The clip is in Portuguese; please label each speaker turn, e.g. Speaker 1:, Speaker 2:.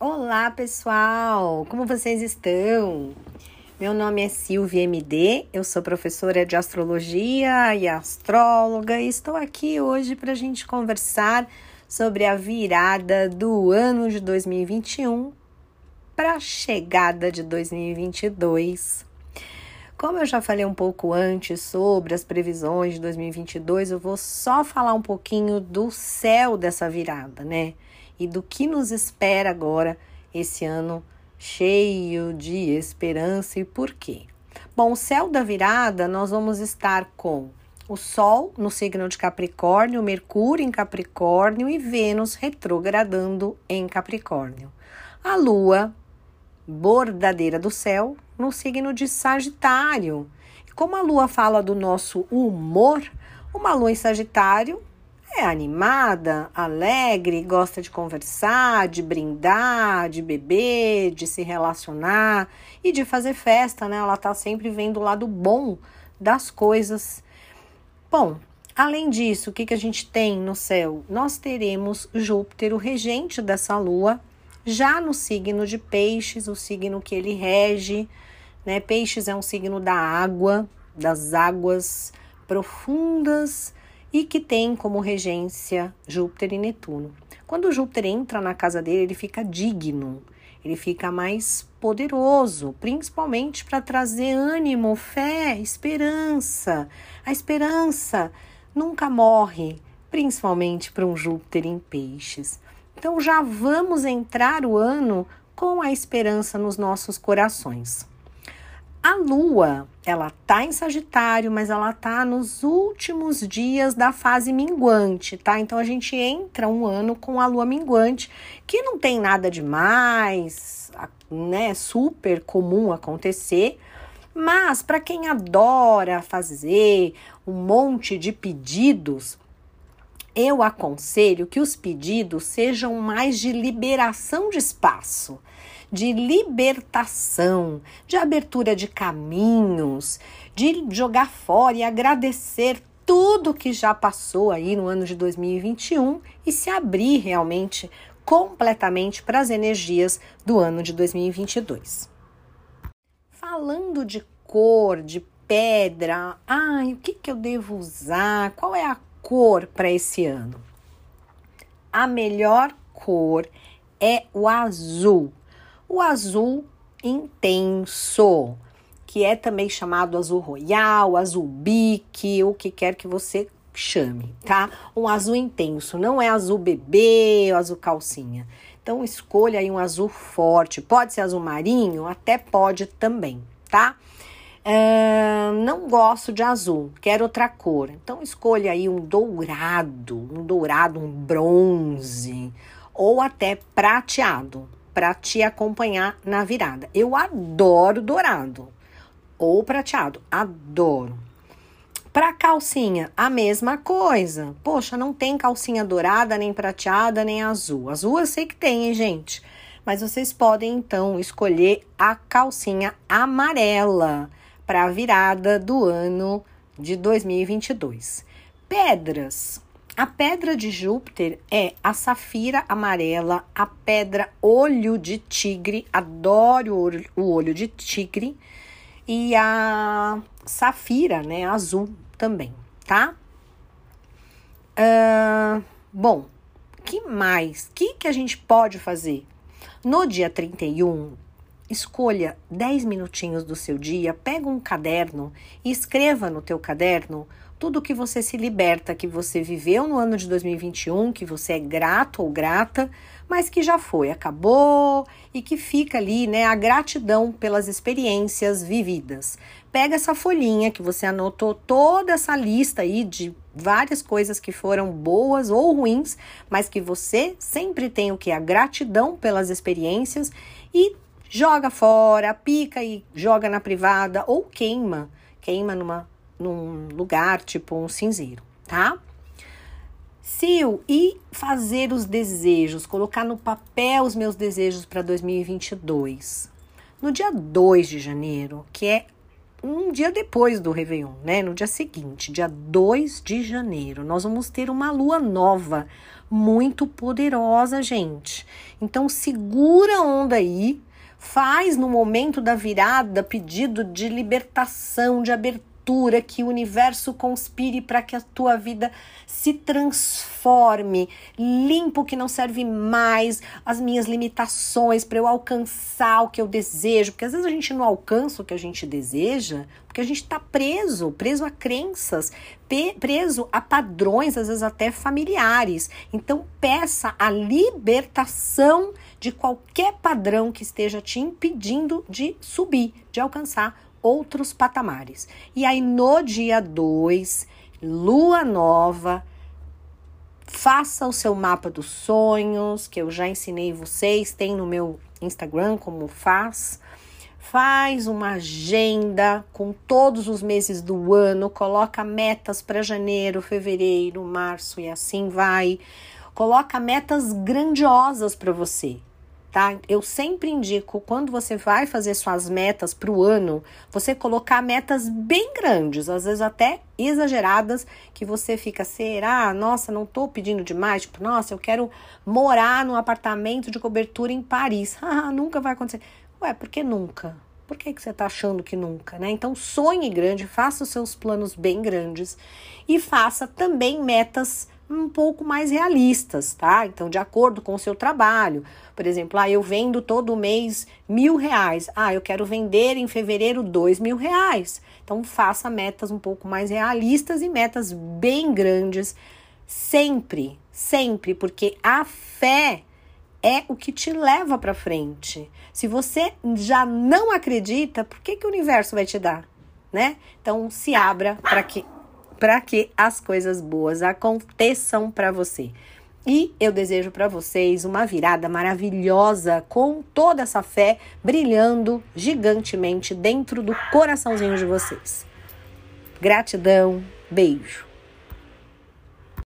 Speaker 1: Olá, pessoal! Como vocês estão? Meu nome é Silvia MD, eu sou professora de astrologia e astróloga e estou aqui hoje para a gente conversar sobre a virada do ano de 2021 para a chegada de 2022. Como eu já falei um pouco antes sobre as previsões de 2022, eu vou só falar um pouquinho do céu dessa virada, né? E do que nos espera agora esse ano cheio de esperança e por quê? Bom, o céu da virada nós vamos estar com o Sol no signo de Capricórnio, Mercúrio em Capricórnio e Vênus retrogradando em Capricórnio. A Lua, bordadeira do céu, no signo de Sagitário. Como a lua fala do nosso humor, uma lua em Sagitário é animada, alegre, gosta de conversar, de brindar, de beber, de se relacionar e de fazer festa, né? Ela tá sempre vendo o lado bom das coisas. Bom, além disso, o que, que a gente tem no céu? Nós teremos Júpiter, o regente dessa lua, já no signo de Peixes, o signo que ele rege, né? Peixes é um signo da água, das águas profundas e que tem como regência Júpiter e Netuno. Quando Júpiter entra na casa dele, ele fica digno, ele fica mais poderoso, principalmente para trazer ânimo, fé, esperança. A esperança nunca morre, principalmente para um Júpiter em peixes. Então já vamos entrar o ano com a esperança nos nossos corações. A lua, ela tá em Sagitário, mas ela tá nos últimos dias da fase minguante, tá? Então a gente entra um ano com a lua minguante, que não tem nada demais, né? Super comum acontecer. Mas para quem adora fazer um monte de pedidos, eu aconselho que os pedidos sejam mais de liberação de espaço de libertação, de abertura de caminhos, de jogar fora e agradecer tudo que já passou aí no ano de 2021 e se abrir realmente completamente para as energias do ano de 2022. Falando de cor, de pedra, ai, o que, que eu devo usar? Qual é a cor para esse ano? A melhor cor é o azul o azul intenso, que é também chamado azul royal, azul bique, o que quer que você chame, tá? Um azul intenso, não é azul bebê azul calcinha. Então escolha aí um azul forte, pode ser azul marinho, até pode também, tá? Não gosto de azul, quero outra cor. Então escolha aí um dourado, um dourado, um bronze ou até prateado, para te acompanhar na virada. Eu adoro dourado ou prateado, adoro. Para calcinha, a mesma coisa. Poxa, não tem calcinha dourada, nem prateada, nem azul. Azul eu sei que tem, hein, gente? Mas vocês podem então escolher a calcinha amarela para a virada do ano de 2022. Pedras. A pedra de Júpiter é a safira amarela, a pedra olho de tigre, adoro o olho de tigre, e a safira, né, azul também, tá? Uh, bom, que mais? O que, que a gente pode fazer? No dia 31, escolha 10 minutinhos do seu dia, pega um caderno e escreva no teu caderno tudo que você se liberta, que você viveu no ano de 2021, que você é grato ou grata, mas que já foi, acabou e que fica ali, né, a gratidão pelas experiências vividas. Pega essa folhinha que você anotou toda essa lista aí de várias coisas que foram boas ou ruins, mas que você sempre tem o que a gratidão pelas experiências e joga fora, pica e joga na privada ou queima, queima numa num lugar tipo um cinzeiro, tá? Sil, e fazer os desejos, colocar no papel os meus desejos para 2022. No dia 2 de janeiro, que é um dia depois do Réveillon, né? No dia seguinte, dia 2 de janeiro, nós vamos ter uma lua nova, muito poderosa, gente. Então segura a onda aí, faz no momento da virada pedido de libertação, de abertura que o universo conspire para que a tua vida se transforme, limpo o que não serve mais, as minhas limitações para eu alcançar o que eu desejo, porque às vezes a gente não alcança o que a gente deseja, porque a gente está preso, preso a crenças, preso a padrões, às vezes até familiares. Então peça a libertação de qualquer padrão que esteja te impedindo de subir, de alcançar outros patamares. E aí no dia 2, lua nova, faça o seu mapa dos sonhos, que eu já ensinei vocês, tem no meu Instagram como faz. Faz uma agenda com todos os meses do ano, coloca metas para janeiro, fevereiro, março e assim vai. Coloca metas grandiosas para você tá? Eu sempre indico quando você vai fazer suas metas para o ano, você colocar metas bem grandes, às vezes até exageradas, que você fica, será? Nossa, não tô pedindo demais, tipo, nossa, eu quero morar num apartamento de cobertura em Paris. Ah, nunca vai acontecer. Ué, por que nunca? Por que, que você está achando que nunca, né? Então sonhe grande, faça os seus planos bem grandes e faça também metas um pouco mais realistas, tá? Então, de acordo com o seu trabalho. Por exemplo, ah, eu vendo todo mês mil reais. Ah, eu quero vender em fevereiro dois mil reais. Então, faça metas um pouco mais realistas e metas bem grandes, sempre, sempre, porque a fé é o que te leva para frente. Se você já não acredita, por que, que o universo vai te dar? Né? Então, se abra para que para que as coisas boas aconteçam para você. E eu desejo para vocês uma virada maravilhosa com toda essa fé brilhando gigantemente dentro do coraçãozinho de vocês. Gratidão, beijo.